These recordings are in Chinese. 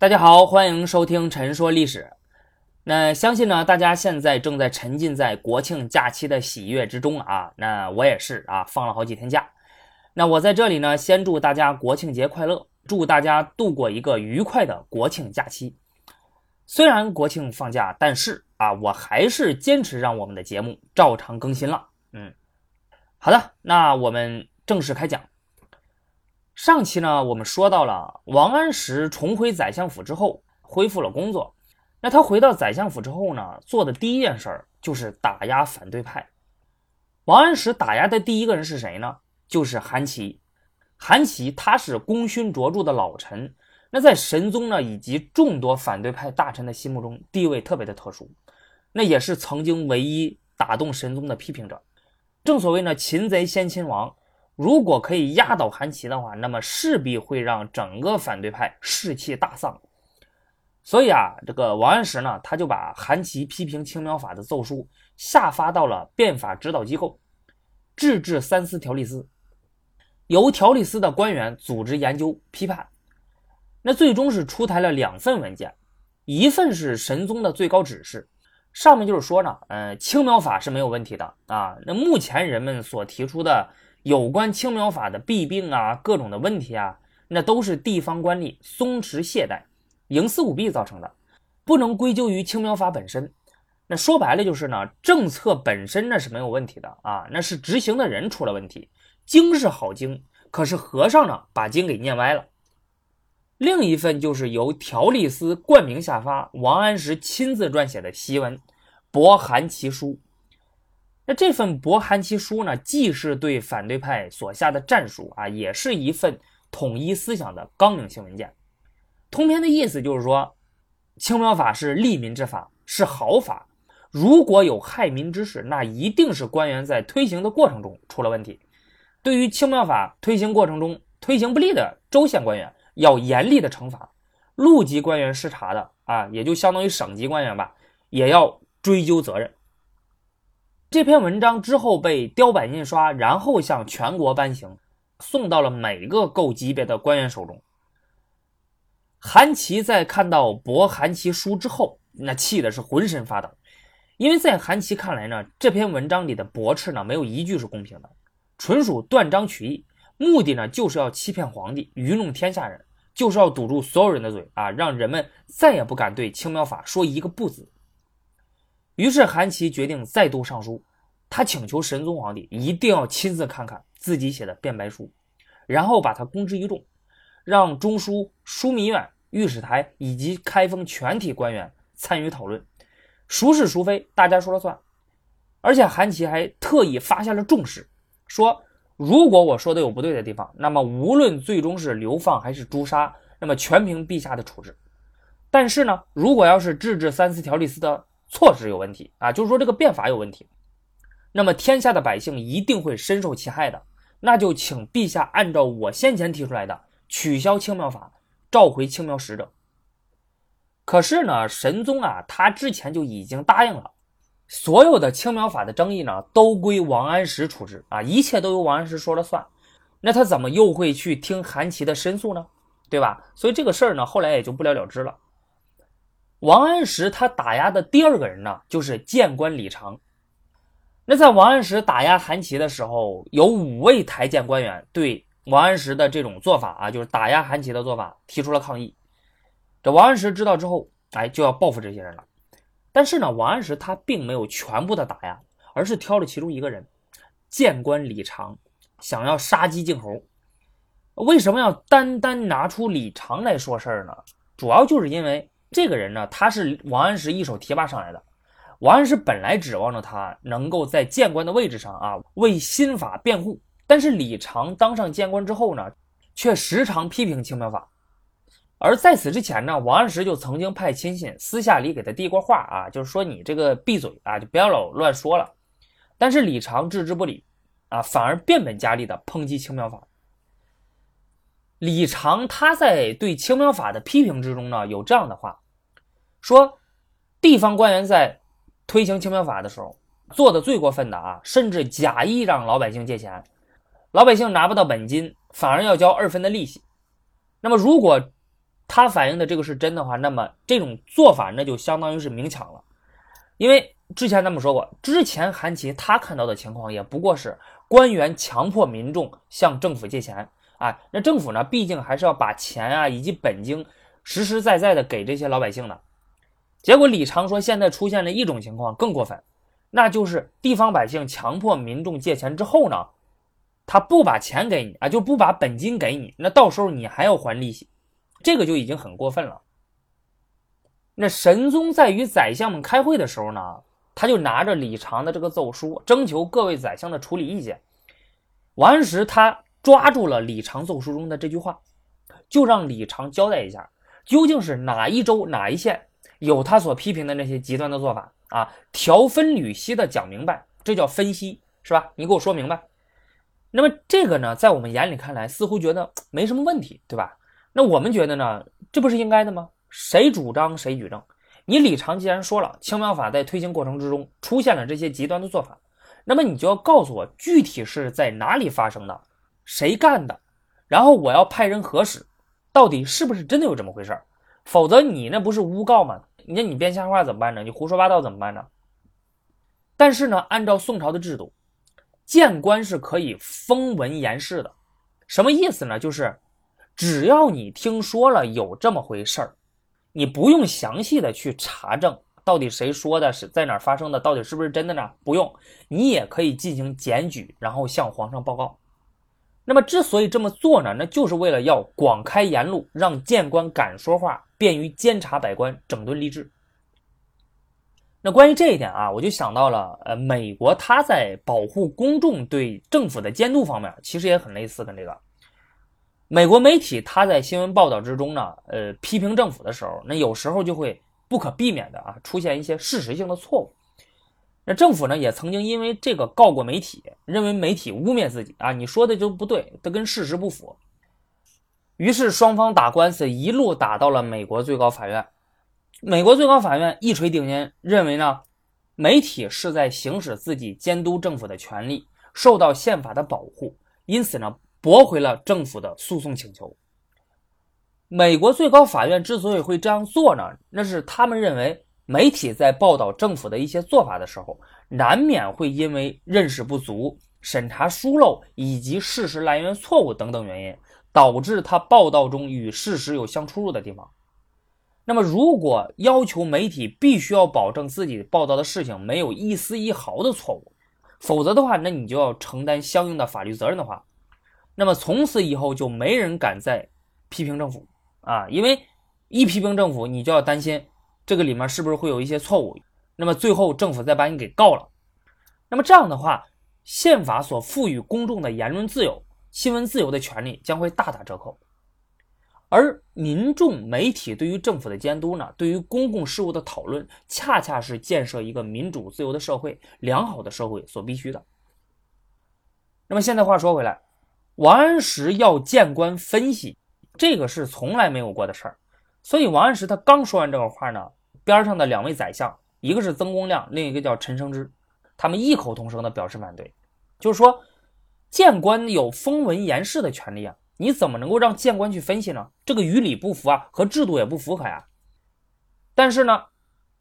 大家好，欢迎收听《陈说历史》。那相信呢，大家现在正在沉浸在国庆假期的喜悦之中啊。那我也是啊，放了好几天假。那我在这里呢，先祝大家国庆节快乐，祝大家度过一个愉快的国庆假期。虽然国庆放假，但是啊，我还是坚持让我们的节目照常更新了。嗯，好的，那我们正式开讲。上期呢，我们说到了王安石重回宰相府之后，恢复了工作。那他回到宰相府之后呢，做的第一件事儿就是打压反对派。王安石打压的第一个人是谁呢？就是韩琦。韩琦他是功勋卓著的老臣，那在神宗呢以及众多反对派大臣的心目中地位特别的特殊，那也是曾经唯一打动神宗的批评者。正所谓呢，擒贼先擒王。如果可以压倒韩琦的话，那么势必会让整个反对派士气大丧。所以啊，这个王安石呢，他就把韩琦批评青苗法的奏书下发到了变法指导机构——制治三司条例司，由条例司的官员组织研究批判。那最终是出台了两份文件，一份是神宗的最高指示，上面就是说呢，呃，青苗法是没有问题的啊。那目前人们所提出的。有关青苗法的弊病啊，各种的问题啊，那都是地方官吏松弛懈怠、营私舞弊造成的，不能归咎于青苗法本身。那说白了就是呢，政策本身那是没有问题的啊，那是执行的人出了问题。经是好经，可是和尚呢把经给念歪了。另一份就是由条例司冠名下发，王安石亲自撰写的檄文《驳韩琦书》。那这份博韩其书呢，既是对反对派所下的战书啊，也是一份统一思想的纲领性文件。通篇的意思就是说，青苗法是利民之法，是好法。如果有害民之事，那一定是官员在推行的过程中出了问题。对于青苗法推行过程中推行不利的州县官员，要严厉的惩罚；路级官员失察的啊，也就相当于省级官员吧，也要追究责任。这篇文章之后被雕版印刷，然后向全国颁行，送到了每个够级别的官员手中。韩琦在看到驳韩琦书之后，那气的是浑身发抖，因为在韩琦看来呢，这篇文章里的驳斥呢，没有一句是公平的，纯属断章取义，目的呢就是要欺骗皇帝，愚弄天下人，就是要堵住所有人的嘴啊，让人们再也不敢对青苗法说一个不字。于是韩琦决定再度上书，他请求神宗皇帝一定要亲自看看自己写的辩白书，然后把它公之于众，让中书、枢密院、御史台以及开封全体官员参与讨论，孰是孰非，大家说了算。而且韩琦还特意发下了重誓，说如果我说的有不对的地方，那么无论最终是流放还是诛杀，那么全凭陛下的处置。但是呢，如果要是制止三司条例司的。措施有问题啊，就是说这个变法有问题，那么天下的百姓一定会深受其害的。那就请陛下按照我先前提出来的，取消青苗法，召回青苗使者。可是呢，神宗啊，他之前就已经答应了，所有的青苗法的争议呢，都归王安石处置啊，一切都由王安石说了算。那他怎么又会去听韩琦的申诉呢？对吧？所以这个事儿呢，后来也就不了了之了。王安石他打压的第二个人呢，就是谏官李常。那在王安石打压韩琦的时候，有五位台谏官员对王安石的这种做法啊，就是打压韩琦的做法提出了抗议。这王安石知道之后，哎，就要报复这些人了。但是呢，王安石他并没有全部的打压，而是挑了其中一个人，谏官李常，想要杀鸡儆猴。为什么要单单拿出李常来说事儿呢？主要就是因为。这个人呢，他是王安石一手提拔上来的。王安石本来指望着他能够在谏官的位置上啊，为新法辩护。但是李常当上谏官之后呢，却时常批评青苗法。而在此之前呢，王安石就曾经派亲信私下里给他递过话啊，就是说你这个闭嘴啊，就不要老乱说了。但是李常置之不理啊，反而变本加厉的抨击青苗法。李常他在对青苗法的批评之中呢，有这样的话说：地方官员在推行青苗法的时候，做的最过分的啊，甚至假意让老百姓借钱，老百姓拿不到本金，反而要交二分的利息。那么如果他反映的这个是真的话，那么这种做法那就相当于是明抢了，因为之前咱们说过，之前韩琦他看到的情况也不过是官员强迫民众向政府借钱啊，那政府呢，毕竟还是要把钱啊以及本金实实在在的给这些老百姓的。结果李常说，现在出现了一种情况更过分，那就是地方百姓强迫民众借钱之后呢，他不把钱给你啊，就不把本金给你，那到时候你还要还利息，这个就已经很过分了。那神宗在与宰相们开会的时候呢，他就拿着李常的这个奏书，征求各位宰相的处理意见。王安石他抓住了李常奏书中的这句话，就让李常交代一下，究竟是哪一州哪一县。有他所批评的那些极端的做法啊，条分缕析的讲明白，这叫分析，是吧？你给我说明白。那么这个呢，在我们眼里看来，似乎觉得没什么问题，对吧？那我们觉得呢，这不是应该的吗？谁主张谁举证。你李常既然说了，青苗法在推行过程之中出现了这些极端的做法，那么你就要告诉我具体是在哪里发生的，谁干的，然后我要派人核实，到底是不是真的有这么回事儿。否则你那不是诬告吗？那你编瞎话怎么办呢？你胡说八道怎么办呢？但是呢，按照宋朝的制度，谏官是可以封文言事的。什么意思呢？就是只要你听说了有这么回事儿，你不用详细的去查证到底谁说的，是在哪儿发生的，到底是不是真的呢？不用，你也可以进行检举，然后向皇上报告。那么之所以这么做呢，那就是为了要广开言路，让谏官敢说话，便于监察百官，整顿吏治。那关于这一点啊，我就想到了，呃，美国它在保护公众对政府的监督方面，其实也很类似跟这个。美国媒体它在新闻报道之中呢，呃，批评政府的时候，那有时候就会不可避免的啊，出现一些事实性的错误。那政府呢，也曾经因为这个告过媒体，认为媒体污蔑自己啊，你说的就不对，它跟事实不符。于是双方打官司，一路打到了美国最高法院。美国最高法院一锤定音，认为呢，媒体是在行使自己监督政府的权利，受到宪法的保护，因此呢，驳回了政府的诉讼请求。美国最高法院之所以会这样做呢，那是他们认为。媒体在报道政府的一些做法的时候，难免会因为认识不足、审查疏漏以及事实来源错误等等原因，导致他报道中与事实有相出入的地方。那么，如果要求媒体必须要保证自己报道的事情没有一丝一毫的错误，否则的话，那你就要承担相应的法律责任的话，那么从此以后就没人敢再批评政府啊，因为一批评政府，你就要担心。这个里面是不是会有一些错误？那么最后政府再把你给告了，那么这样的话，宪法所赋予公众的言论自由、新闻自由的权利将会大打折扣。而民众、媒体对于政府的监督呢，对于公共事务的讨论，恰恰是建设一个民主自由的社会、良好的社会所必须的。那么现在话说回来，王安石要谏官分析，这个是从来没有过的事儿。所以王安石他刚说完这个话呢。边上的两位宰相，一个是曾公亮，另一个叫陈生之，他们异口同声的表示反对，就是说，谏官有封文言事的权利啊，你怎么能够让谏官去分析呢？这个与理不符啊，和制度也不符合呀。但是呢，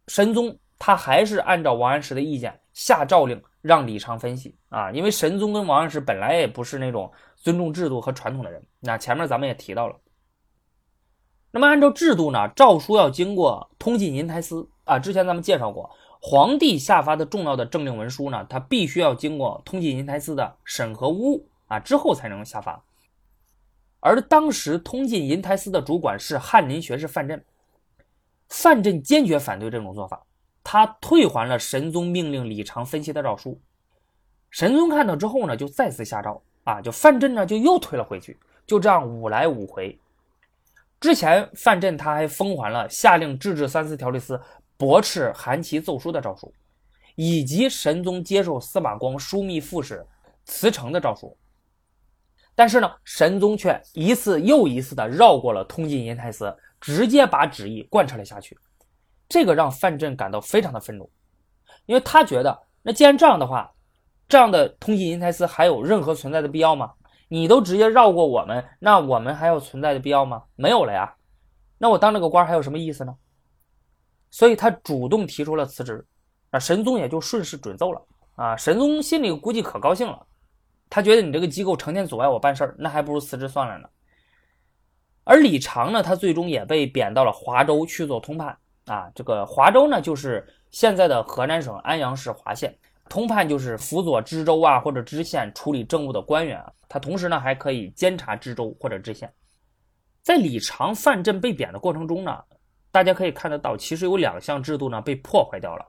神宗他还是按照王安石的意见下诏令让李常分析啊，因为神宗跟王安石本来也不是那种尊重制度和传统的人，那前面咱们也提到了。那么按照制度呢，诏书要经过通进银台司啊。之前咱们介绍过，皇帝下发的重要的政令文书呢，它必须要经过通进银台司的审核污啊之后才能下发。而当时通进银台司的主管是翰林学士范镇，范镇坚决反对这种做法，他退还了神宗命令李常分析的诏书。神宗看到之后呢，就再次下诏啊，就范镇呢就又退了回去，就这样五来五回。之前范镇他还封还了下令制止三司条例司驳斥韩琦奏书的诏书，以及神宗接受司马光枢密副使辞呈的诏书。但是呢，神宗却一次又一次的绕过了通进银台司，直接把旨意贯彻了下去。这个让范镇感到非常的愤怒，因为他觉得，那既然这样的话，这样的通进银台司还有任何存在的必要吗？你都直接绕过我们，那我们还有存在的必要吗？没有了呀。那我当这个官还有什么意思呢？所以他主动提出了辞职，啊，神宗也就顺势准奏了。啊，神宗心里估计可高兴了，他觉得你这个机构成天阻碍我办事儿，那还不如辞职算了呢。而李长呢，他最终也被贬到了华州去做通判。啊，这个华州呢，就是现在的河南省安阳市华县。通判就是辅佐知州啊或者知县处理政务的官员啊，他同时呢还可以监察知州或者知县。在李长、范镇被贬的过程中呢，大家可以看得到，其实有两项制度呢被破坏掉了，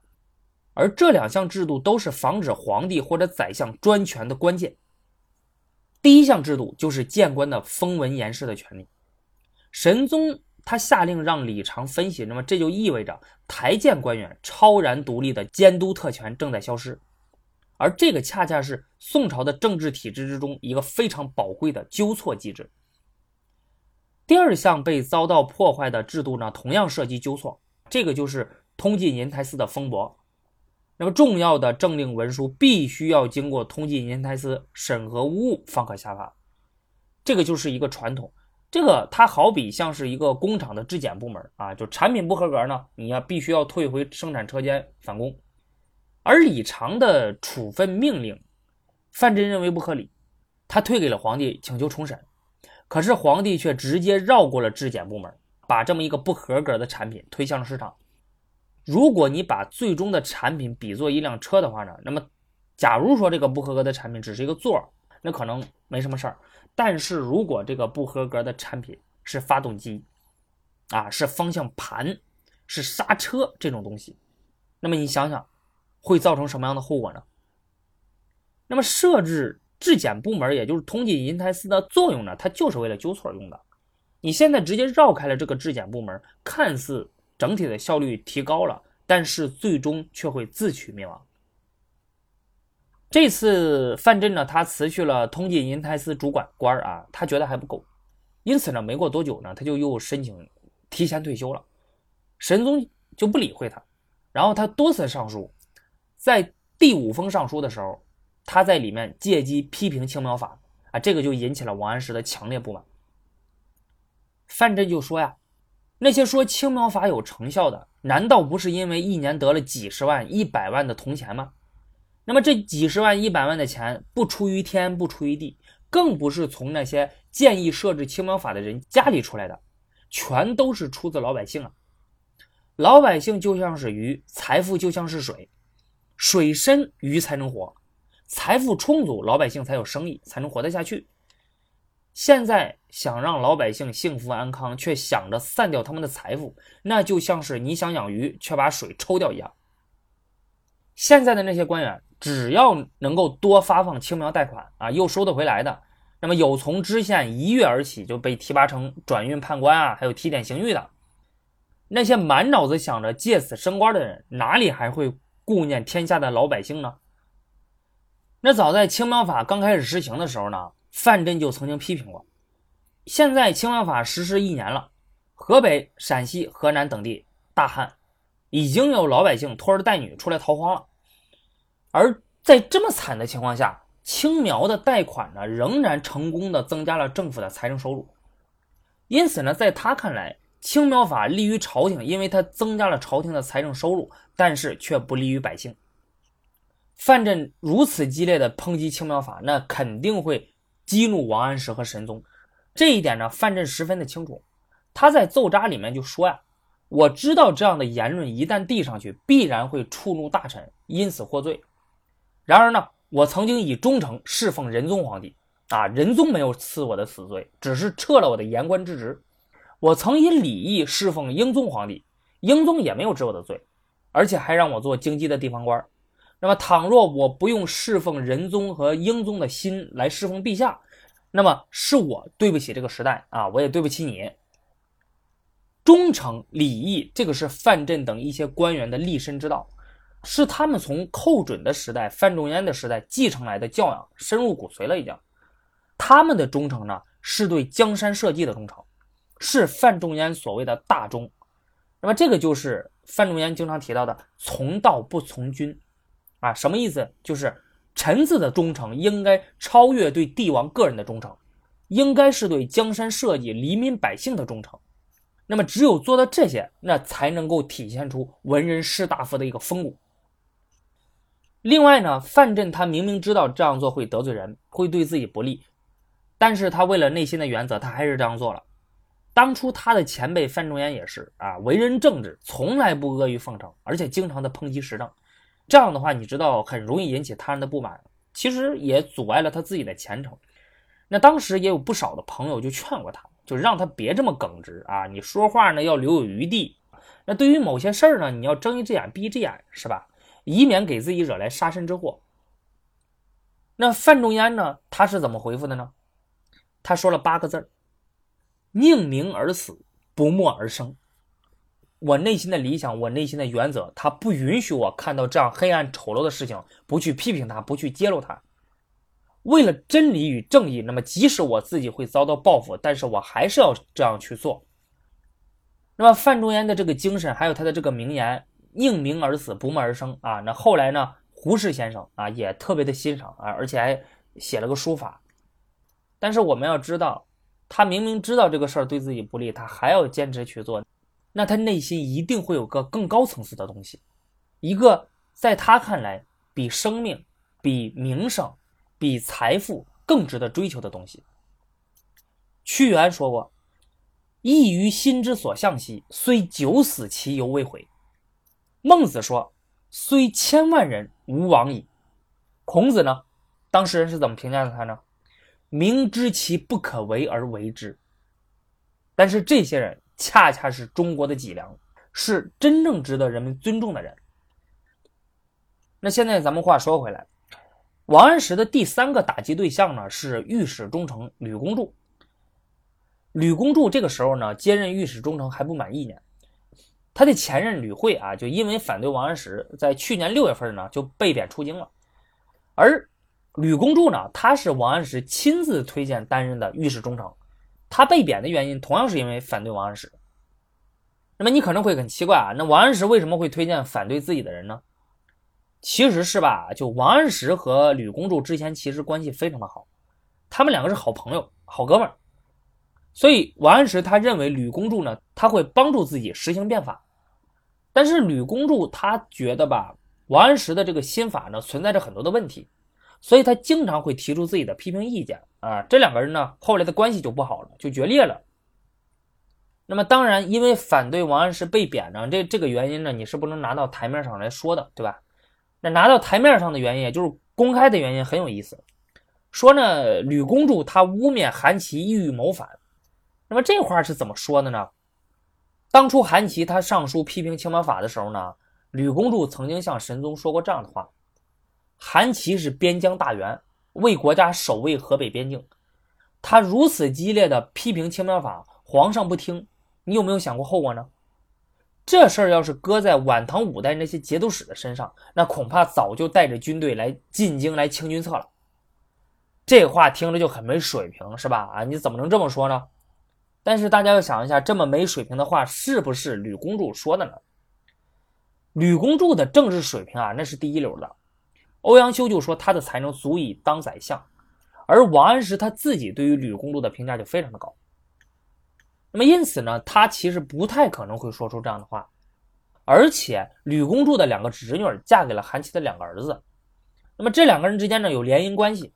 而这两项制度都是防止皇帝或者宰相专权的关键。第一项制度就是谏官的封文言事的权利。神宗他下令让李长分析，那么这就意味着台谏官员超然独立的监督特权正在消失，而这个恰恰是宋朝的政治体制之中一个非常宝贵的纠错机制。第二项被遭到破坏的制度呢，同样涉及纠错，这个就是通晋银台司的封驳。那么重要的政令文书必须要经过通晋银台司审核无误方可下发，这个就是一个传统。这个它好比像是一个工厂的质检部门啊，就产品不合格呢，你要必须要退回生产车间返工。而李长的处分命令，范真认为不合理，他退给了皇帝，请求重审。可是皇帝却直接绕过了质检部门，把这么一个不合格的产品推向了市场。如果你把最终的产品比作一辆车的话呢，那么，假如说这个不合格的产品只是一个座儿那可能没什么事儿。但是如果这个不合格的产品是发动机，啊，是方向盘，是刹车这种东西，那么你想想，会造成什么样的后果呢？那么设置。质检部门，也就是通晋银台司的作用呢，它就是为了纠错用的。你现在直接绕开了这个质检部门，看似整体的效率提高了，但是最终却会自取灭亡。这次范镇呢，他辞去了通晋银台司主管官啊，他觉得还不够，因此呢，没过多久呢，他就又申请提前退休了。神宗就不理会他，然后他多次上书，在第五封上书的时候。他在里面借机批评青苗法啊，这个就引起了王安石的强烈不满。范镇就说呀：“那些说青苗法有成效的，难道不是因为一年得了几十万、一百万的铜钱吗？那么这几十万、一百万的钱不出于天，不出于地，更不是从那些建议设置青苗法的人家里出来的，全都是出自老百姓啊！老百姓就像是鱼，财富就像是水，水深鱼才能活。”财富充足，老百姓才有生意，才能活得下去。现在想让老百姓幸福安康，却想着散掉他们的财富，那就像是你想养鱼，却把水抽掉一样。现在的那些官员，只要能够多发放青苗贷款啊，又收得回来的，那么有从知县一跃而起就被提拔成转运判官啊，还有提点刑狱的，那些满脑子想着借此升官的人，哪里还会顾念天下的老百姓呢？那早在青苗法刚开始实行的时候呢，范镇就曾经批评过。现在青苗法实施一年了，河北、陕西、河南等地大旱，已经有老百姓拖着带女出来逃荒了。而在这么惨的情况下，青苗的贷款呢，仍然成功的增加了政府的财政收入。因此呢，在他看来，青苗法利于朝廷，因为它增加了朝廷的财政收入，但是却不利于百姓。范镇如此激烈的抨击青苗法，那肯定会激怒王安石和神宗。这一点呢，范镇十分的清楚。他在奏章里面就说呀：“我知道这样的言论一旦递上去，必然会触怒大臣，因此获罪。然而呢，我曾经以忠诚侍奉仁宗皇帝，啊，仁宗没有赐我的死罪，只是撤了我的言官之职。我曾以礼义侍奉英宗皇帝，英宗也没有治我的罪，而且还让我做京畿的地方官。”那么，倘若我不用侍奉仁宗和英宗的心来侍奉陛下，那么是我对不起这个时代啊，我也对不起你。忠诚礼义，这个是范镇等一些官员的立身之道，是他们从寇准的时代、范仲淹的时代继承来的教养，深入骨髓了已经。他们的忠诚呢，是对江山社稷的忠诚，是范仲淹所谓的大忠。那么，这个就是范仲淹经常提到的“从道不从君”。啊，什么意思？就是臣子的忠诚应该超越对帝王个人的忠诚，应该是对江山社稷、黎民百姓的忠诚。那么只有做到这些，那才能够体现出文人士大夫的一个风骨。另外呢，范振他明明知道这样做会得罪人，会对自己不利，但是他为了内心的原则，他还是这样做了。当初他的前辈范仲淹也是啊，为人正直，从来不阿谀奉承，而且经常的抨击时政。这样的话，你知道很容易引起他人的不满，其实也阻碍了他自己的前程。那当时也有不少的朋友就劝过他，就让他别这么耿直啊，你说话呢要留有余地。那对于某些事儿呢，你要睁一只眼闭一只眼，是吧？以免给自己惹来杀身之祸。那范仲淹呢？他是怎么回复的呢？他说了八个字儿宁鸣而死，不默而生。我内心的理想，我内心的原则，他不允许我看到这样黑暗丑陋的事情，不去批评他，不去揭露他。为了真理与正义，那么即使我自己会遭到报复，但是我还是要这样去做。那么范仲淹的这个精神，还有他的这个名言。宁鸣而死，不默而生啊！那后来呢？胡适先生啊，也特别的欣赏啊，而且还写了个书法。但是我们要知道，他明明知道这个事儿对自己不利，他还要坚持去做，那他内心一定会有个更高层次的东西，一个在他看来比生命、比名声、比财富更值得追求的东西。屈原说过：“异于心之所向兮，虽九死其犹未悔。”孟子说：“虽千万人，吾往矣。”孔子呢？当事人是怎么评价的他呢？明知其不可为而为之。但是这些人恰恰是中国的脊梁，是真正值得人们尊重的人。那现在咱们话说回来，王安石的第三个打击对象呢是御史中丞吕公著。吕公著这个时候呢接任御史中丞还不满一年。他的前任吕惠啊，就因为反对王安石，在去年六月份呢就被贬出京了。而吕公著呢，他是王安石亲自推荐担任的御史中丞。他被贬的原因同样是因为反对王安石。那么你可能会很奇怪啊，那王安石为什么会推荐反对自己的人呢？其实是吧，就王安石和吕公著之前其实关系非常的好，他们两个是好朋友、好哥们儿。所以王安石他认为吕公著呢，他会帮助自己实行变法。但是吕公著他觉得吧，王安石的这个新法呢存在着很多的问题，所以他经常会提出自己的批评意见啊。这两个人呢后来的关系就不好了，就决裂了。那么当然，因为反对王安石被贬呢，这这个原因呢你是不能拿到台面上来说的，对吧？那拿到台面上的原因，也就是公开的原因，很有意思。说呢，吕公著他污蔑韩琦意欲谋反，那么这话是怎么说的呢？当初韩琦他上书批评青苗法的时候呢，吕公主曾经向神宗说过这样的话：韩琦是边疆大员，为国家守卫河北边境，他如此激烈的批评青苗法，皇上不听，你有没有想过后果呢？这事儿要是搁在晚唐五代那些节度使的身上，那恐怕早就带着军队来进京来清君侧了。这话听着就很没水平，是吧？啊，你怎么能这么说呢？但是大家要想一下，这么没水平的话，是不是吕公著说的呢？吕公著的政治水平啊，那是第一流的。欧阳修就说他的才能足以当宰相，而王安石他自己对于吕公著的评价就非常的高。那么因此呢，他其实不太可能会说出这样的话。而且吕公著的两个侄女嫁给了韩琦的两个儿子，那么这两个人之间呢有联姻关系。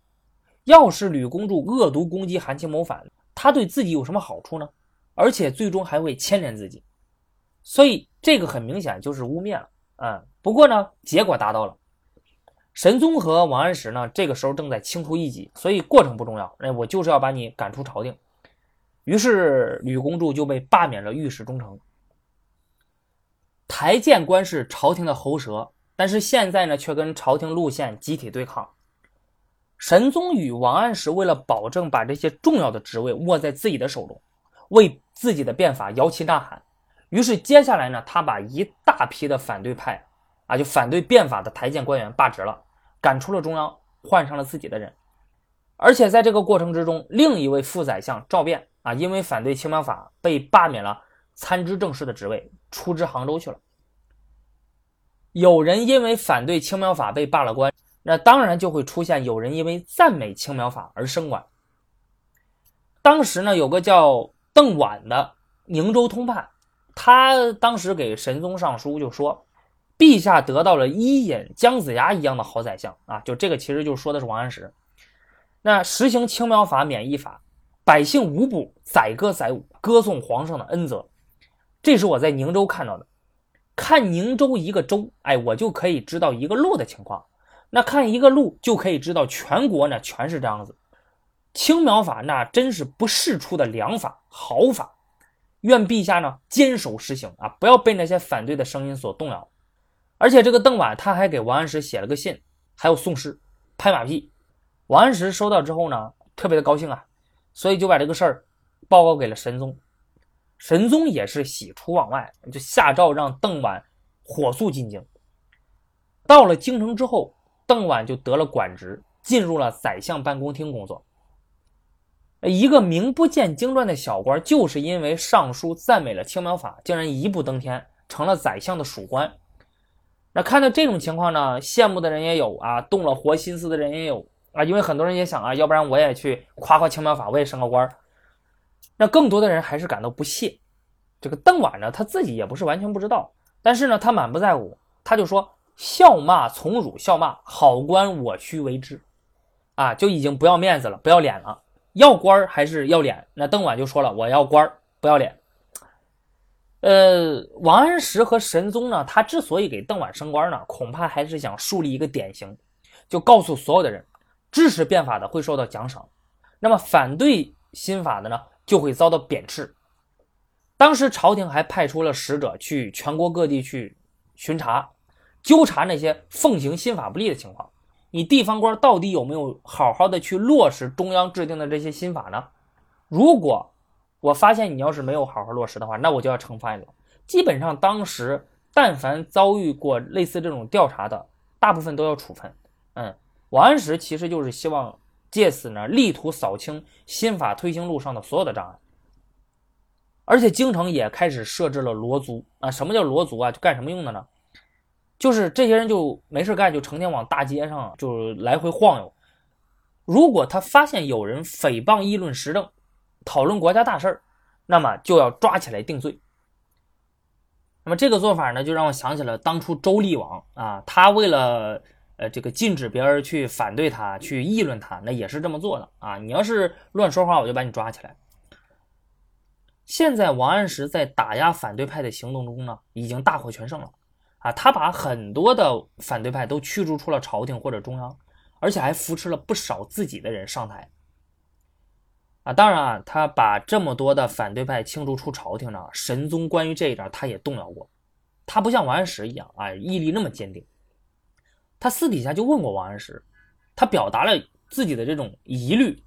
要是吕公著恶毒攻击韩琦谋反，他对自己有什么好处呢？而且最终还会牵连自己，所以这个很明显就是污蔑了。嗯，不过呢，结果达到了。神宗和王安石呢，这个时候正在清除异己，所以过程不重要。那我就是要把你赶出朝廷。于是吕公著就被罢免了御史中丞。台谏官是朝廷的喉舌，但是现在呢，却跟朝廷路线集体对抗。神宗与王安石为了保证把这些重要的职位握在自己的手中，为自己的变法摇旗呐喊。于是接下来呢，他把一大批的反对派，啊，就反对变法的台谏官员罢职了，赶出了中央，换上了自己的人。而且在这个过程之中，另一位副宰相赵辩啊，因为反对青苗法被罢免了参知政事的职位，出知杭州去了。有人因为反对青苗法被罢了官。那当然就会出现有人因为赞美青苗法而升官。当时呢，有个叫邓婉的宁州通判，他当时给神宗上书就说：“陛下得到了伊尹、姜子牙一样的好宰相啊！”就这个其实就说的是王安石。那实行青苗法、免役法，百姓无不载歌载舞，歌颂皇上的恩泽。这是我在宁州看到的。看宁州一个州，哎，我就可以知道一个路的情况。那看一个路，就可以知道全国呢全是这样子。青苗法那真是不世出的良法好法，愿陛下呢坚守实行啊，不要被那些反对的声音所动摇。而且这个邓婉他还给王安石写了个信，还有宋诗拍马屁。王安石收到之后呢，特别的高兴啊，所以就把这个事儿报告给了神宗。神宗也是喜出望外，就下诏让邓婉火速进京。到了京城之后，邓婉就得了管职，进入了宰相办公厅工作。一个名不见经传的小官，就是因为上书赞美了青苗法，竟然一步登天，成了宰相的属官。那看到这种情况呢，羡慕的人也有啊，动了活心思的人也有啊，因为很多人也想啊，要不然我也去夸夸青苗法，我也升个官儿。那更多的人还是感到不屑。这个邓婉呢，他自己也不是完全不知道，但是呢，他满不在乎，他就说：“笑骂从辱，笑骂好官，我须为之。”啊，就已经不要面子了，不要脸了，要官还是要脸？那邓婉就说了：“我要官，不要脸。”呃，王安石和神宗呢，他之所以给邓婉升官呢，恐怕还是想树立一个典型，就告诉所有的人，支持变法的会受到奖赏，那么反对新法的呢？就会遭到贬斥。当时朝廷还派出了使者去全国各地去巡查、纠察那些奉行新法不利的情况。你地方官到底有没有好好的去落实中央制定的这些新法呢？如果我发现你要是没有好好落实的话，那我就要惩罚你了。基本上当时但凡遭遇过类似这种调查的，大部分都要处分。嗯，王安石其实就是希望。借此呢，力图扫清新法推行路上的所有的障碍，而且京城也开始设置了罗族啊。什么叫罗族啊？就干什么用的呢？就是这些人就没事干，就成天往大街上就来回晃悠。如果他发现有人诽谤议论时政，讨论国家大事儿，那么就要抓起来定罪。那么这个做法呢，就让我想起了当初周厉王啊，他为了。呃，这个禁止别人去反对他，去议论他，那也是这么做的啊！你要是乱说话，我就把你抓起来。现在王安石在打压反对派的行动中呢，已经大获全胜了啊！他把很多的反对派都驱逐出了朝廷或者中央，而且还扶持了不少自己的人上台啊！当然啊，他把这么多的反对派清除出朝廷呢，神宗关于这一点他也动摇过，他不像王安石一样啊，毅力那么坚定。他私底下就问过王安石，他表达了自己的这种疑虑。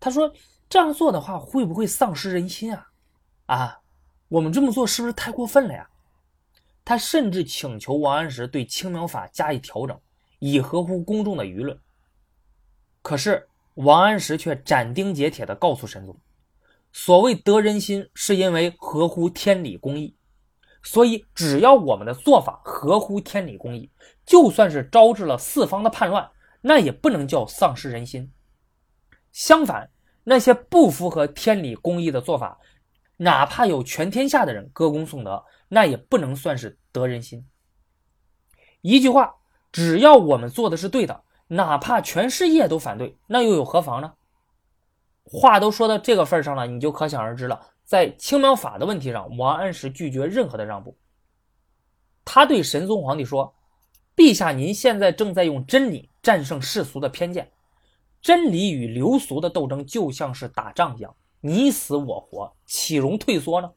他说：“这样做的话，会不会丧失人心啊？啊，我们这么做是不是太过分了呀？”他甚至请求王安石对青苗法加以调整，以合乎公众的舆论。可是王安石却斩钉截铁地告诉神宗：“所谓得人心，是因为合乎天理公义。”所以，只要我们的做法合乎天理公义，就算是招致了四方的叛乱，那也不能叫丧失人心。相反，那些不符合天理公义的做法，哪怕有全天下的人歌功颂德，那也不能算是得人心。一句话，只要我们做的是对的，哪怕全世界都反对，那又有何妨呢？话都说到这个份上了，你就可想而知了。在青苗法的问题上，王安石拒绝任何的让步。他对神宗皇帝说：“陛下，您现在正在用真理战胜世俗的偏见。真理与流俗的斗争就像是打仗一样，你死我活，岂容退缩呢？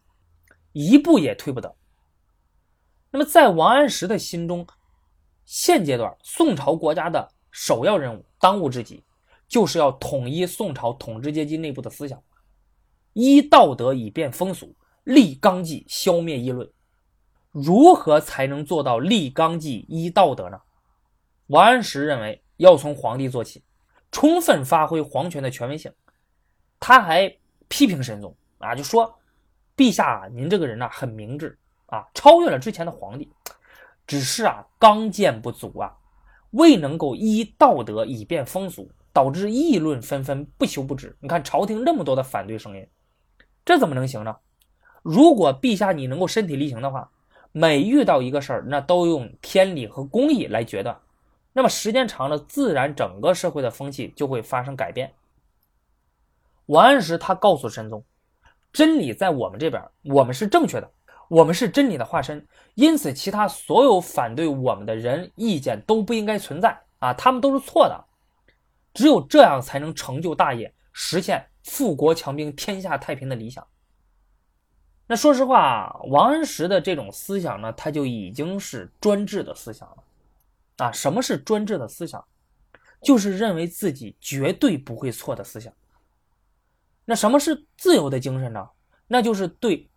一步也退不得。”那么，在王安石的心中，现阶段宋朝国家的首要任务、当务之急，就是要统一宋朝统治阶级内部的思想。依道德以变风俗，立纲纪消灭议论。如何才能做到立纲纪依道德呢？王安石认为要从皇帝做起，充分发挥皇权的权威性。他还批评神宗啊，就说：“陛下，您这个人呐，很明智啊，超越了之前的皇帝，只是啊，刚健不足啊，未能够依道德以变风俗，导致议论纷纷，不休不止。你看朝廷那么多的反对声音。”这怎么能行呢？如果陛下你能够身体力行的话，每遇到一个事儿，那都用天理和公义来决断，那么时间长了，自然整个社会的风气就会发生改变。王安石他告诉神宗，真理在我们这边，我们是正确的，我们是真理的化身，因此其他所有反对我们的人意见都不应该存在啊，他们都是错的。只有这样才能成就大业，实现富国强兵、天下太平的理想。那说实话，王安石的这种思想呢，他就已经是专制的思想了。啊，什么是专制的思想？就是认为自己绝对不会错的思想。那什么是自由的精神呢？那就是对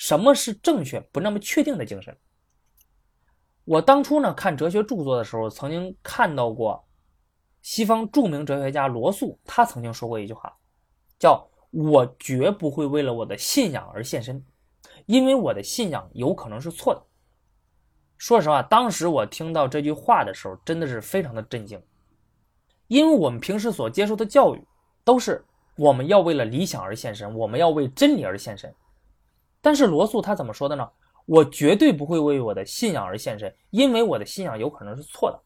什么是正确不那么确定的精神。我当初呢看哲学著作的时候，曾经看到过。西方著名哲学家罗素，他曾经说过一句话，叫“我绝不会为了我的信仰而献身，因为我的信仰有可能是错的。”说实话，当时我听到这句话的时候，真的是非常的震惊，因为我们平时所接受的教育都是我们要为了理想而献身，我们要为真理而献身。但是罗素他怎么说的呢？我绝对不会为我的信仰而献身，因为我的信仰有可能是错的。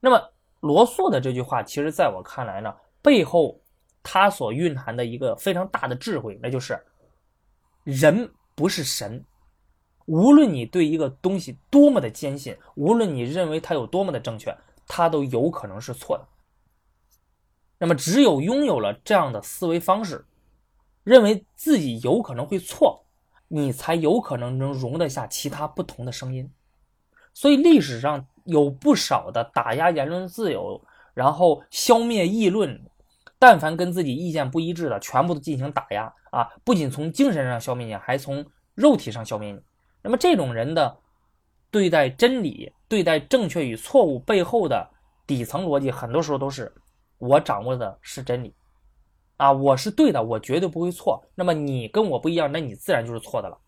那么。罗素的这句话，其实在我看来呢，背后他所蕴含的一个非常大的智慧，那就是人不是神。无论你对一个东西多么的坚信，无论你认为它有多么的正确，它都有可能是错的。那么，只有拥有了这样的思维方式，认为自己有可能会错，你才有可能能容得下其他不同的声音。所以，历史上。有不少的打压言论自由，然后消灭议论，但凡跟自己意见不一致的，全部都进行打压啊！不仅从精神上消灭你，还从肉体上消灭你。那么这种人的对待真理、对待正确与错误背后的底层逻辑，很多时候都是我掌握的是真理啊，我是对的，我绝对不会错。那么你跟我不一样，那你自然就是错的了。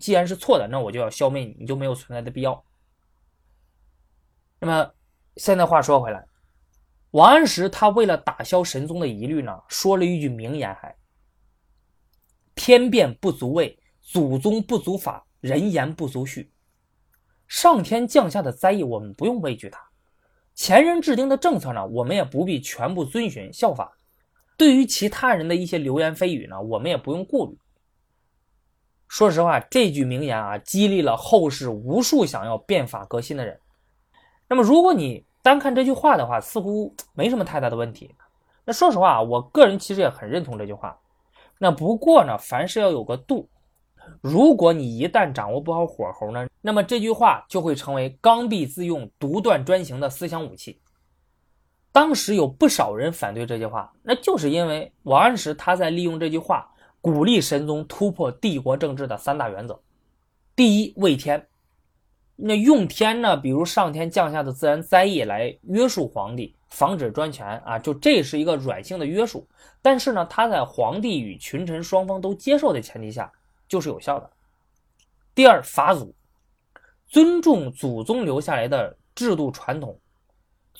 既然是错的，那我就要消灭你，你就没有存在的必要。那么，现在话说回来，王安石他为了打消神宗的疑虑呢，说了一句名言：“还天变不足畏，祖宗不足法，人言不足恤。上天降下的灾异，我们不用畏惧它；前人制定的政策呢，我们也不必全部遵循效法。对于其他人的一些流言蜚语呢，我们也不用顾虑。”说实话，这句名言啊，激励了后世无数想要变法革新的人。那么，如果你单看这句话的话，似乎没什么太大的问题。那说实话，我个人其实也很认同这句话。那不过呢，凡事要有个度。如果你一旦掌握不好火候呢，那么这句话就会成为刚愎自用、独断专行的思想武器。当时有不少人反对这句话，那就是因为王安石他在利用这句话鼓励神宗突破帝国政治的三大原则：第一，畏天。那用天呢？比如上天降下的自然灾异来约束皇帝，防止专权啊，就这是一个软性的约束。但是呢，他在皇帝与群臣双方都接受的前提下，就是有效的。第二，法祖，尊重祖宗留下来的制度传统。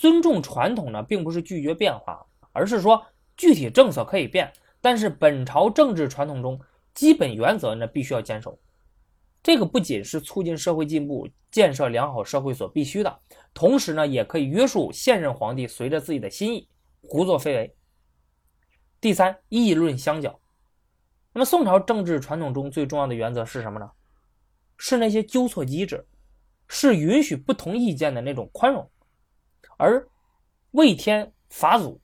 尊重传统呢，并不是拒绝变化，而是说具体政策可以变，但是本朝政治传统中基本原则呢，必须要坚守。这个不仅是促进社会进步、建设良好社会所必须的，同时呢，也可以约束现任皇帝随着自己的心意胡作非为。第三，议论相较。那么宋朝政治传统中最重要的原则是什么呢？是那些纠错机制，是允许不同意见的那种宽容。而魏天法祖，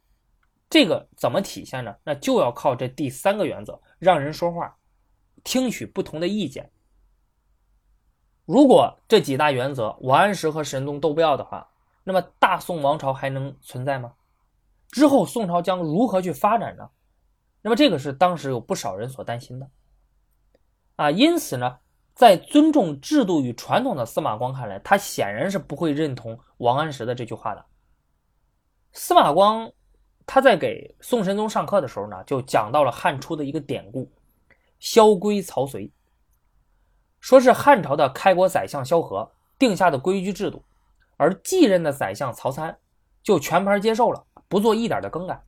这个怎么体现呢？那就要靠这第三个原则：让人说话，听取不同的意见。如果这几大原则王安石和神宗都不要的话，那么大宋王朝还能存在吗？之后宋朝将如何去发展呢？那么这个是当时有不少人所担心的啊。因此呢，在尊重制度与传统的司马光看来，他显然是不会认同王安石的这句话的。司马光他在给宋神宗上课的时候呢，就讲到了汉初的一个典故“萧规曹随”。说是汉朝的开国宰相萧何定下的规矩制度，而继任的宰相曹参就全盘接受了，不做一点的更改。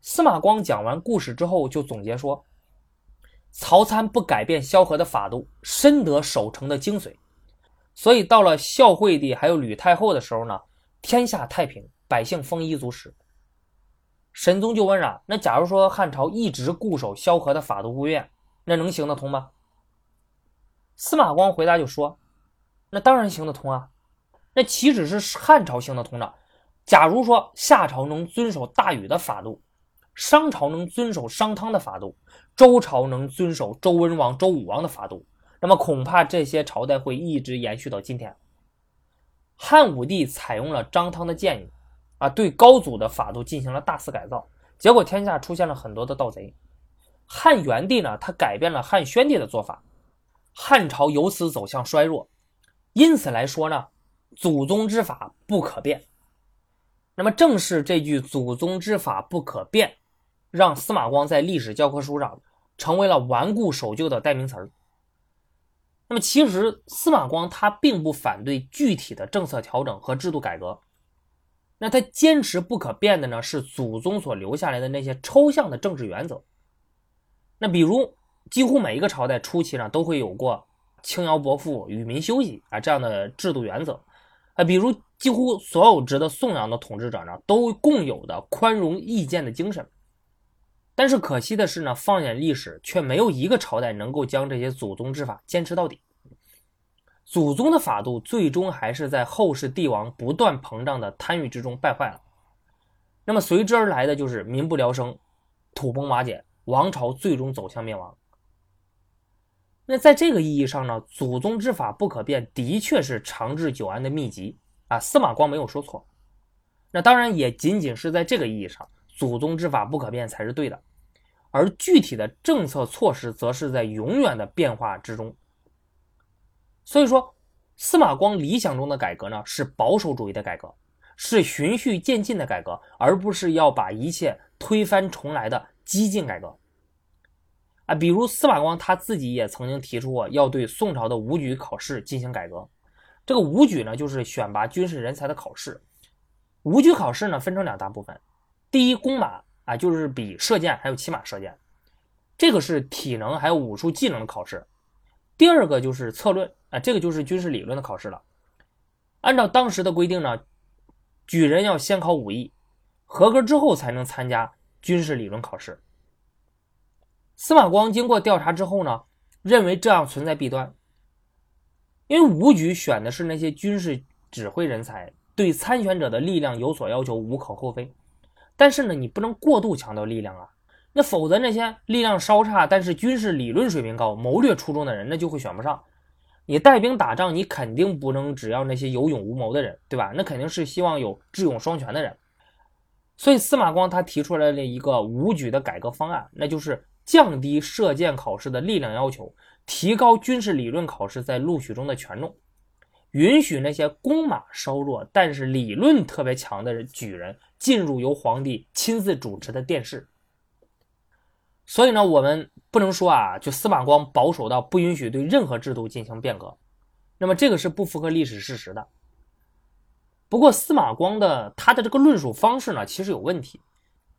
司马光讲完故事之后，就总结说：“曹参不改变萧何的法度，深得守成的精髓。所以到了孝惠帝还有吕太后的时候呢，天下太平，百姓丰衣足食。神宗就问啊，那假如说汉朝一直固守萧何的法度不变，那能行得通吗？司马光回答就说，那当然行得通啊。那岂止是汉朝行得通呢？假如说夏朝能遵守大禹的法度，商朝能遵守商汤的法度，周朝能遵守周文王、周武王的法度。那么恐怕这些朝代会一直延续到今天。汉武帝采用了张汤的建议，啊，对高祖的法度进行了大肆改造，结果天下出现了很多的盗贼。汉元帝呢，他改变了汉宣帝的做法，汉朝由此走向衰弱。因此来说呢，祖宗之法不可变。那么正是这句“祖宗之法不可变”，让司马光在历史教科书上成为了顽固守旧的代名词儿。那么其实司马光他并不反对具体的政策调整和制度改革，那他坚持不可变的呢是祖宗所留下来的那些抽象的政治原则。那比如几乎每一个朝代初期呢都会有过轻徭薄赋、与民休息啊这样的制度原则啊，比如几乎所有值得颂扬的统治者呢都共有的宽容易见的精神。但是可惜的是呢，放眼历史，却没有一个朝代能够将这些祖宗之法坚持到底。祖宗的法度最终还是在后世帝王不断膨胀的贪欲之中败坏了。那么随之而来的就是民不聊生、土崩瓦解，王朝最终走向灭亡。那在这个意义上呢，祖宗之法不可变，的确是长治久安的秘籍啊。司马光没有说错。那当然也仅仅是在这个意义上。祖宗之法不可变才是对的，而具体的政策措施则是在永远的变化之中。所以说，司马光理想中的改革呢，是保守主义的改革，是循序渐进的改革，而不是要把一切推翻重来的激进改革。啊，比如司马光他自己也曾经提出过要对宋朝的武举考试进行改革。这个武举呢，就是选拔军事人才的考试。武举考试呢，分成两大部分。第一，弓马啊，就是比射箭还有骑马射箭，这个是体能还有武术技能的考试。第二个就是策论啊，这个就是军事理论的考试了。按照当时的规定呢，举人要先考武艺，合格之后才能参加军事理论考试。司马光经过调查之后呢，认为这样存在弊端，因为武举选的是那些军事指挥人才，对参选者的力量有所要求，无可厚非。但是呢，你不能过度强调力量啊，那否则那些力量稍差，但是军事理论水平高、谋略出众的人，那就会选不上。你带兵打仗，你肯定不能只要那些有勇无谋的人，对吧？那肯定是希望有智勇双全的人。所以司马光他提出来了一个武举的改革方案，那就是降低射箭考试的力量要求，提高军事理论考试在录取中的权重。允许那些弓马稍弱，但是理论特别强的举人进入由皇帝亲自主持的殿试。所以呢，我们不能说啊，就司马光保守到不允许对任何制度进行变革，那么这个是不符合历史事实的。不过司马光的他的这个论述方式呢，其实有问题，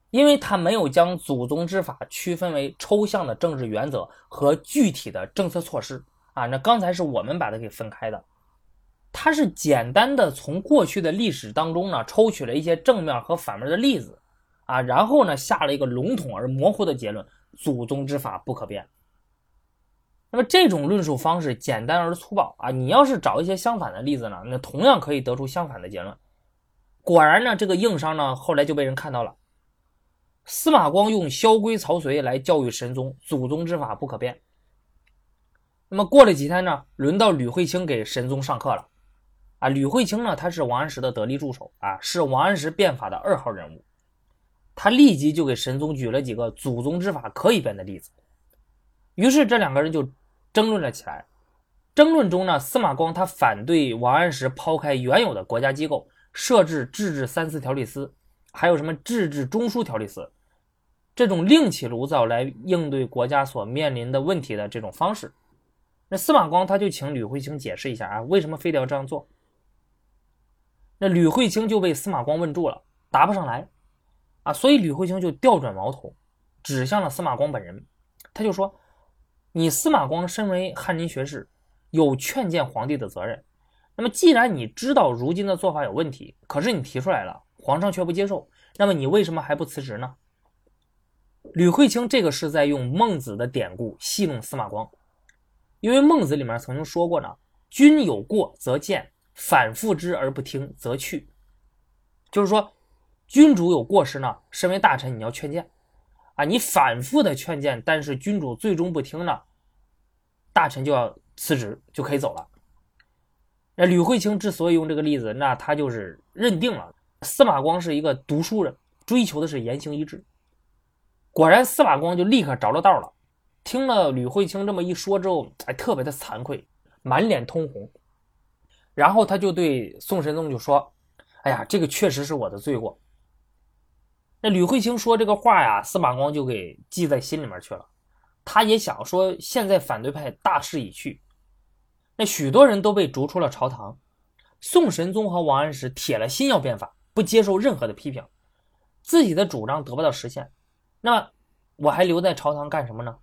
因为他没有将祖宗之法区分为抽象的政治原则和具体的政策措施啊。那刚才是我们把它给分开的。他是简单的从过去的历史当中呢抽取了一些正面和反面的例子，啊，然后呢下了一个笼统而模糊的结论：祖宗之法不可变。那么这种论述方式简单而粗暴啊，你要是找一些相反的例子呢，那同样可以得出相反的结论。果然呢，这个硬伤呢后来就被人看到了。司马光用萧规曹随来教育神宗，祖宗之法不可变。那么过了几天呢，轮到吕惠卿给神宗上课了。啊，吕惠卿呢，他是王安石的得力助手啊，是王安石变法的二号人物。他立即就给神宗举了几个祖宗之法可以变的例子。于是这两个人就争论了起来。争论中呢，司马光他反对王安石抛开原有的国家机构，设置制治三司条例司，还有什么制治中书条例司这种另起炉灶来应对国家所面临的问题的这种方式。那司马光他就请吕惠卿解释一下啊，为什么非得要这样做？那吕惠卿就被司马光问住了，答不上来，啊，所以吕惠卿就调转矛头，指向了司马光本人。他就说：“你司马光身为翰林学士，有劝谏皇帝的责任。那么，既然你知道如今的做法有问题，可是你提出来了，皇上却不接受，那么你为什么还不辞职呢？吕惠卿这个是在用孟子的典故戏弄司马光，因为孟子里面曾经说过呢：“君有过则谏，反复之而不听则去。”就是说，君主有过失呢，身为大臣你要劝谏啊，你反复的劝谏，但是君主最终不听呢，大臣就要辞职，就可以走了。那吕惠卿之所以用这个例子，那他就是认定了司马光是一个读书人，追求的是言行一致。果然，司马光就立刻着了道了。听了吕惠卿这么一说之后，哎，特别的惭愧，满脸通红。然后他就对宋神宗就说：“哎呀，这个确实是我的罪过。”那吕惠卿说这个话呀，司马光就给记在心里面去了。他也想说，现在反对派大势已去。那许多人都被逐出了朝堂，宋神宗和王安石铁了心要变法，不接受任何的批评，自己的主张得不到实现，那我还留在朝堂干什么呢？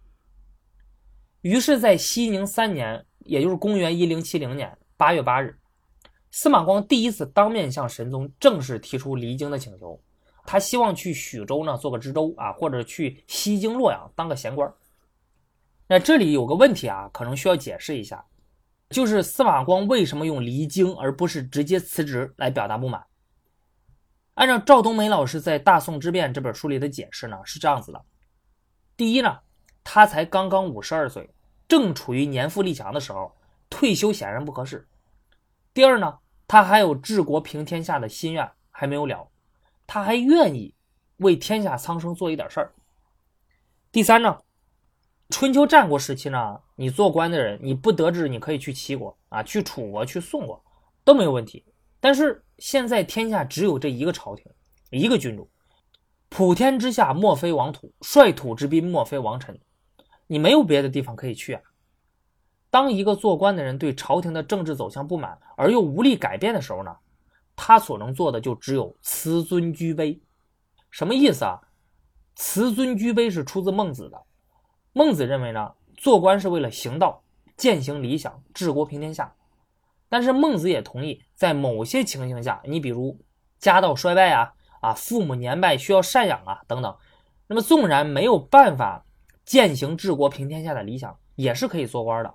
于是，在熙宁三年，也就是公元一零七零年八月八日，司马光第一次当面向神宗正式提出离京的请求，他希望去许州呢做个知州啊，或者去西京洛阳当个闲官。那这里有个问题啊，可能需要解释一下。就是司马光为什么用离京而不是直接辞职来表达不满？按照赵冬梅老师在《大宋之变》这本书里的解释呢，是这样子的：第一呢，他才刚刚五十二岁，正处于年富力强的时候，退休显然不合适；第二呢，他还有治国平天下的心愿还没有了，他还愿意为天下苍生做一点事儿；第三呢。春秋战国时期呢，你做官的人，你不得志，你可以去齐国啊，去楚国，去宋国都没有问题。但是现在天下只有这一个朝廷，一个君主，普天之下莫非王土，率土之滨莫非王臣，你没有别的地方可以去啊。当一个做官的人对朝廷的政治走向不满，而又无力改变的时候呢，他所能做的就只有辞尊居卑。什么意思啊？辞尊居卑是出自孟子的。孟子认为呢，做官是为了行道、践行理想、治国平天下。但是孟子也同意，在某些情形下，你比如家道衰败啊、啊父母年迈需要赡养啊等等，那么纵然没有办法践行治国平天下的理想，也是可以做官的。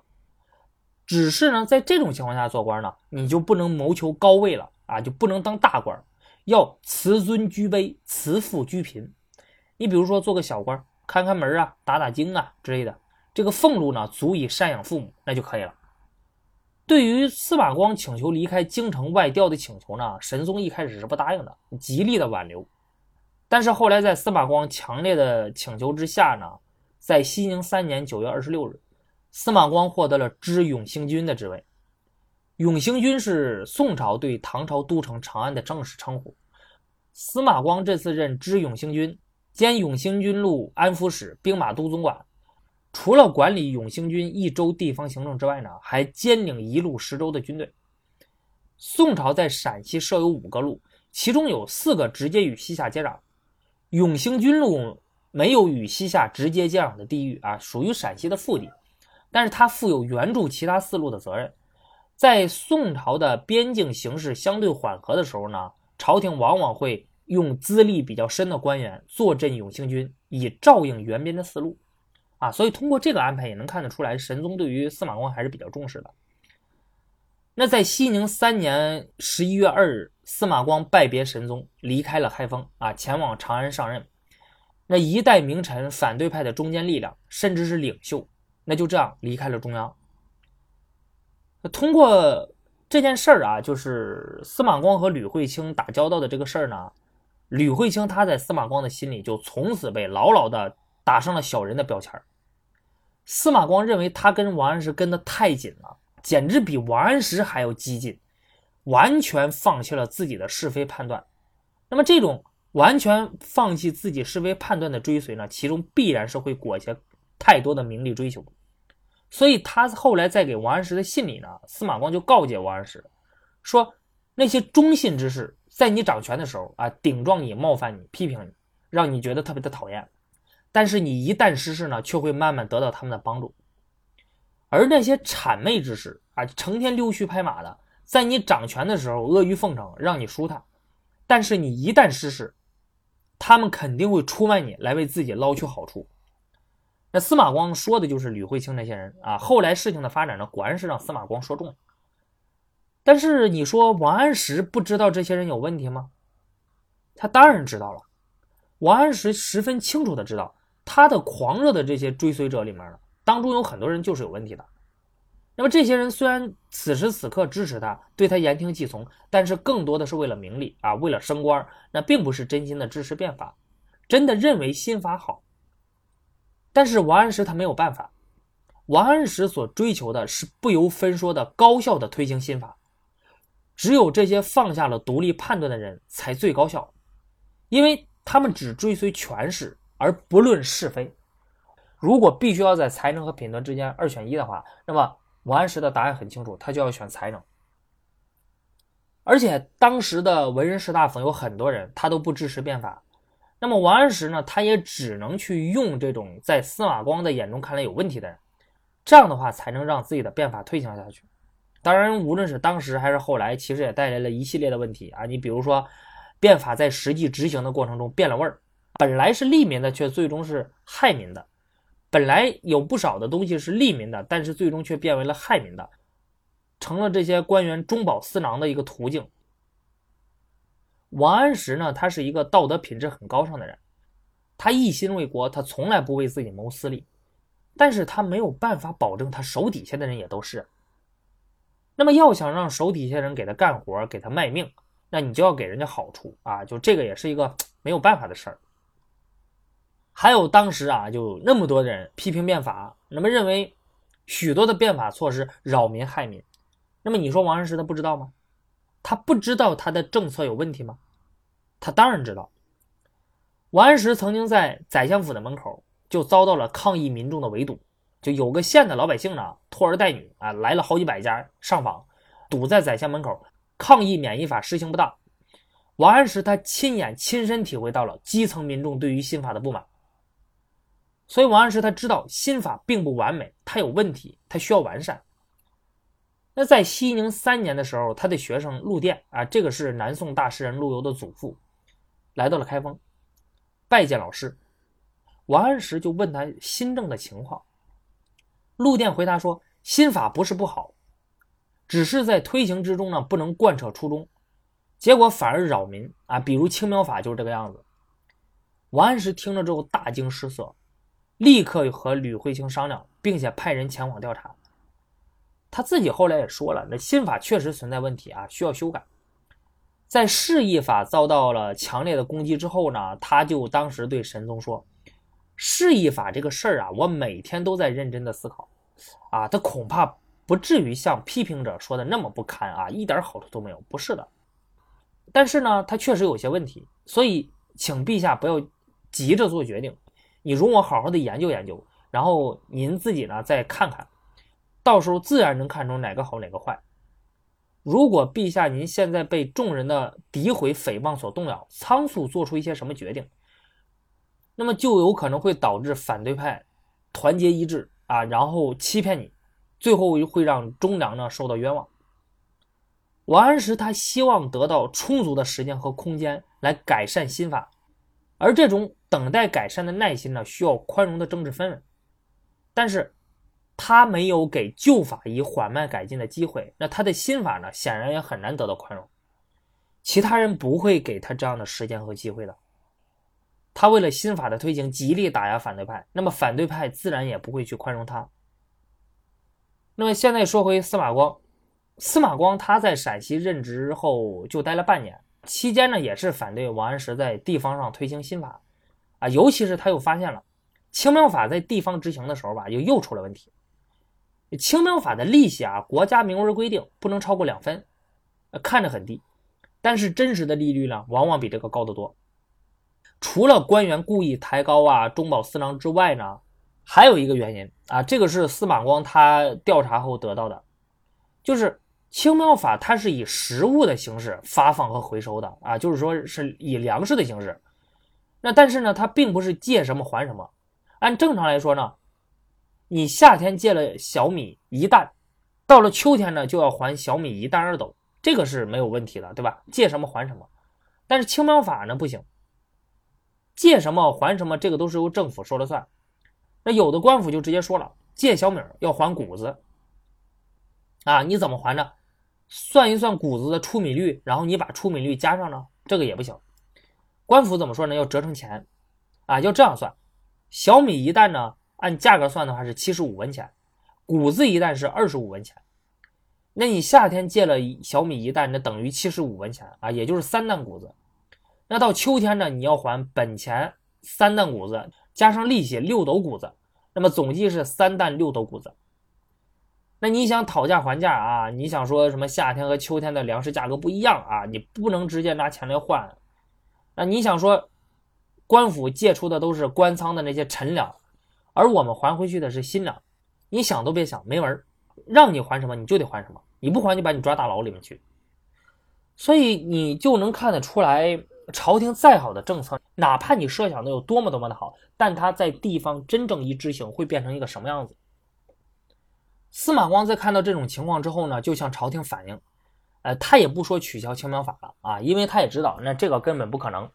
只是呢，在这种情况下做官呢，你就不能谋求高位了啊，就不能当大官，要辞尊居卑，辞富居贫。你比如说做个小官。看看门啊，打打经啊之类的，这个俸禄呢足以赡养父母，那就可以了。对于司马光请求离开京城外调的请求呢，神宗一开始是不答应的，极力的挽留。但是后来在司马光强烈的请求之下呢，在熙宁三年九月二十六日，司马光获得了知永兴军的职位。永兴军是宋朝对唐朝都城长安的正式称呼。司马光这次任知永兴军。兼永兴军路安抚使、兵马都总管，除了管理永兴军一州地方行政之外呢，还兼领一路十州的军队。宋朝在陕西设有五个路，其中有四个直接与西夏接壤。永兴军路没有与西夏直接接壤的地域啊，属于陕西的腹地，但是他负有援助其他四路的责任。在宋朝的边境形势相对缓和的时候呢，朝廷往往会。用资历比较深的官员坐镇永兴军，以照应援边的思路，啊，所以通过这个安排也能看得出来，神宗对于司马光还是比较重视的。那在熙宁三年十一月二日，司马光拜别神宗，离开了开封，啊，前往长安上任。那一代名臣、反对派的中坚力量，甚至是领袖，那就这样离开了中央。通过这件事儿啊，就是司马光和吕惠卿打交道的这个事儿呢。吕惠卿他在司马光的心里就从此被牢牢的打上了小人的标签司马光认为他跟王安石跟的太紧了，简直比王安石还要激进，完全放弃了自己的是非判断。那么这种完全放弃自己是非判断的追随呢，其中必然是会裹挟太多的名利追求。所以他后来在给王安石的信里呢，司马光就告诫王安石说：“那些忠信之士。”在你掌权的时候啊，顶撞你、冒犯你、批评你，让你觉得特别的讨厌。但是你一旦失势呢，却会慢慢得到他们的帮助。而那些谄媚之士啊，成天溜须拍马的，在你掌权的时候阿谀奉承，让你舒坦；但是你一旦失势，他们肯定会出卖你，来为自己捞取好处。那司马光说的就是吕惠卿那些人啊。后来事情的发展呢，果然是让司马光说中了。但是你说王安石不知道这些人有问题吗？他当然知道了。王安石十分清楚的知道，他的狂热的这些追随者里面呢，当中有很多人就是有问题的。那么这些人虽然此时此刻支持他，对他言听计从，但是更多的是为了名利啊，为了升官，那并不是真心的支持变法，真的认为新法好。但是王安石他没有办法，王安石所追求的是不由分说的高效的推行新法。只有这些放下了独立判断的人才最高效，因为他们只追随权势而不论是非。如果必须要在才能和品德之间二选一的话，那么王安石的答案很清楚，他就要选才能。而且当时的文人士大夫有很多人，他都不支持变法。那么王安石呢，他也只能去用这种在司马光的眼中看来有问题的人，这样的话才能让自己的变法推行下去。当然，无论是当时还是后来，其实也带来了一系列的问题啊！你比如说，变法在实际执行的过程中变了味儿，本来是利民的，却最终是害民的；本来有不少的东西是利民的，但是最终却变为了害民的，成了这些官员中饱私囊的一个途径。王安石呢，他是一个道德品质很高尚的人，他一心为国，他从来不为自己谋私利，但是他没有办法保证他手底下的人也都是。那么要想让手底下人给他干活，给他卖命，那你就要给人家好处啊！就这个也是一个 没有办法的事儿。还有当时啊，就那么多人批评变法，那么认为许多的变法措施扰民害民。那么你说王安石他不知道吗？他不知道他的政策有问题吗？他当然知道。王安石曾经在宰相府的门口就遭到了抗议民众的围堵。就有个县的老百姓呢，拖儿带女啊，来了好几百家上访，堵在宰相门口抗议免役法施行不当。王安石他亲眼亲身体会到了基层民众对于新法的不满，所以王安石他知道新法并不完美，它有问题，它需要完善。那在熙宁三年的时候，他的学生陆佃啊，这个是南宋大诗人陆游的祖父，来到了开封，拜见老师。王安石就问他新政的情况。陆佃回答说：“新法不是不好，只是在推行之中呢，不能贯彻初衷，结果反而扰民啊。比如青苗法就是这个样子。”王安石听了之后大惊失色，立刻和吕惠卿商量，并且派人前往调查。他自己后来也说了，那新法确实存在问题啊，需要修改。在释义法遭到了强烈的攻击之后呢，他就当时对神宗说。释义法这个事儿啊，我每天都在认真的思考，啊，他恐怕不至于像批评者说的那么不堪啊，一点好处都没有，不是的。但是呢，他确实有些问题，所以请陛下不要急着做决定，你容我好好的研究研究，然后您自己呢再看看，到时候自然能看出哪个好哪个坏。如果陛下您现在被众人的诋毁诽谤所动摇，仓促做出一些什么决定？那么就有可能会导致反对派团结一致啊，然后欺骗你，最后会让忠良呢受到冤枉。王安石他希望得到充足的时间和空间来改善新法，而这种等待改善的耐心呢，需要宽容的政治氛围。但是他没有给旧法以缓慢改进的机会，那他的新法呢，显然也很难得到宽容。其他人不会给他这样的时间和机会的。他为了新法的推行，极力打压反对派，那么反对派自然也不会去宽容他。那么现在说回司马光，司马光他在陕西任职后就待了半年，期间呢也是反对王安石在地方上推行新法，啊，尤其是他又发现了青苗法在地方执行的时候吧，又又出了问题。青苗法的利息啊，国家明文规定不能超过两分，看着很低，但是真实的利率呢，往往比这个高得多。除了官员故意抬高啊中饱私囊之外呢，还有一个原因啊，这个是司马光他调查后得到的，就是青苗法它是以实物的形式发放和回收的啊，就是说是以粮食的形式。那但是呢，它并不是借什么还什么。按正常来说呢，你夏天借了小米一担，到了秋天呢就要还小米一担二斗，这个是没有问题的，对吧？借什么还什么。但是青苗法呢不行，借什么还什么，这个都是由政府说了算。那有的官府就直接说了，借小米要还谷子，啊，你怎么还呢？算一算谷子的出米率，然后你把出米率加上呢，这个也不行。官府怎么说呢？要折成钱，啊，要这样算，小米一担呢，按价格算的话是七十五文钱，谷子一担是二十五文钱。那你夏天借了小米一担，那等于七十五文钱啊，也就是三担谷子。那到秋天呢，你要还本钱三担谷子，加上利息六斗谷子，那么总计是三担六斗谷子。那你想讨价还价啊？你想说什么夏天和秋天的粮食价格不一样啊？你不能直接拿钱来换。那你想说，官府借出的都是官仓的那些陈粮，而我们还回去的是新粮，你想都别想，没门让你还什么你就得还什么。你不还就把你抓大牢里面去，所以你就能看得出来，朝廷再好的政策，哪怕你设想的有多么多么的好，但他在地方真正一执行会变成一个什么样子？司马光在看到这种情况之后呢，就向朝廷反映，呃，他也不说取消青苗法了啊，因为他也知道那这个根本不可能，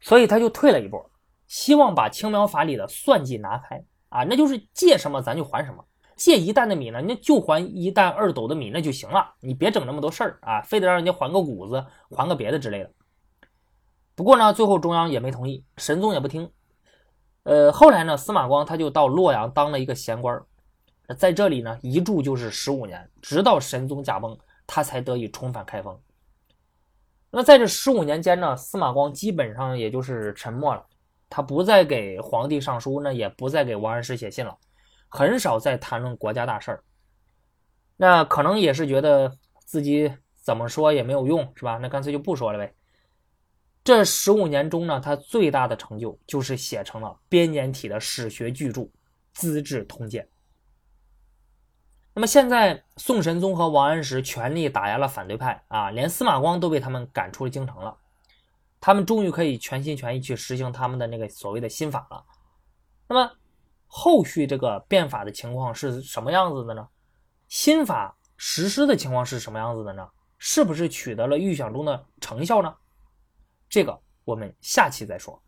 所以他就退了一步，希望把青苗法里的算计拿开啊，那就是借什么咱就还什么。借一担的米呢，那就还一担二斗的米那就行了，你别整那么多事儿啊，非得让人家还个谷子，还个别的之类的。不过呢，最后中央也没同意，神宗也不听。呃，后来呢，司马光他就到洛阳当了一个闲官，在这里呢一住就是十五年，直到神宗驾崩，他才得以重返开封。那在这十五年间呢，司马光基本上也就是沉默了，他不再给皇帝上书，那也不再给王安石写信了。很少再谈论国家大事儿，那可能也是觉得自己怎么说也没有用，是吧？那干脆就不说了呗。这十五年中呢，他最大的成就就是写成了编年体的史学巨著《资治通鉴》。那么现在，宋神宗和王安石全力打压了反对派啊，连司马光都被他们赶出了京城了。他们终于可以全心全意去实行他们的那个所谓的新法了。那么。后续这个变法的情况是什么样子的呢？新法实施的情况是什么样子的呢？是不是取得了预想中的成效呢？这个我们下期再说。